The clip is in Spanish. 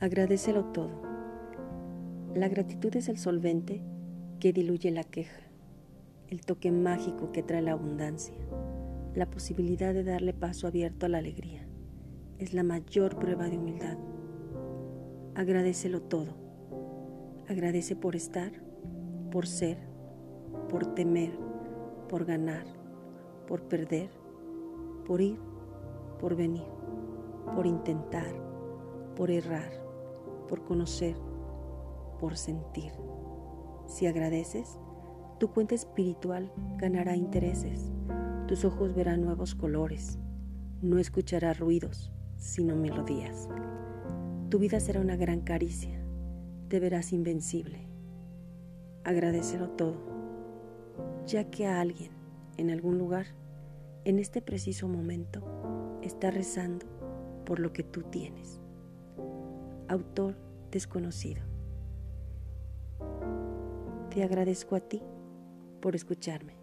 Agradecelo todo. La gratitud es el solvente que diluye la queja, el toque mágico que trae la abundancia, la posibilidad de darle paso abierto a la alegría. Es la mayor prueba de humildad. Agradecelo todo. Agradece por estar, por ser, por temer, por ganar, por perder, por ir, por venir, por intentar, por errar por conocer, por sentir. Si agradeces, tu cuenta espiritual ganará intereses, tus ojos verán nuevos colores, no escucharás ruidos, sino melodías. Tu vida será una gran caricia, te verás invencible. Agradecelo todo, ya que a alguien, en algún lugar, en este preciso momento, está rezando por lo que tú tienes autor desconocido. Te agradezco a ti por escucharme.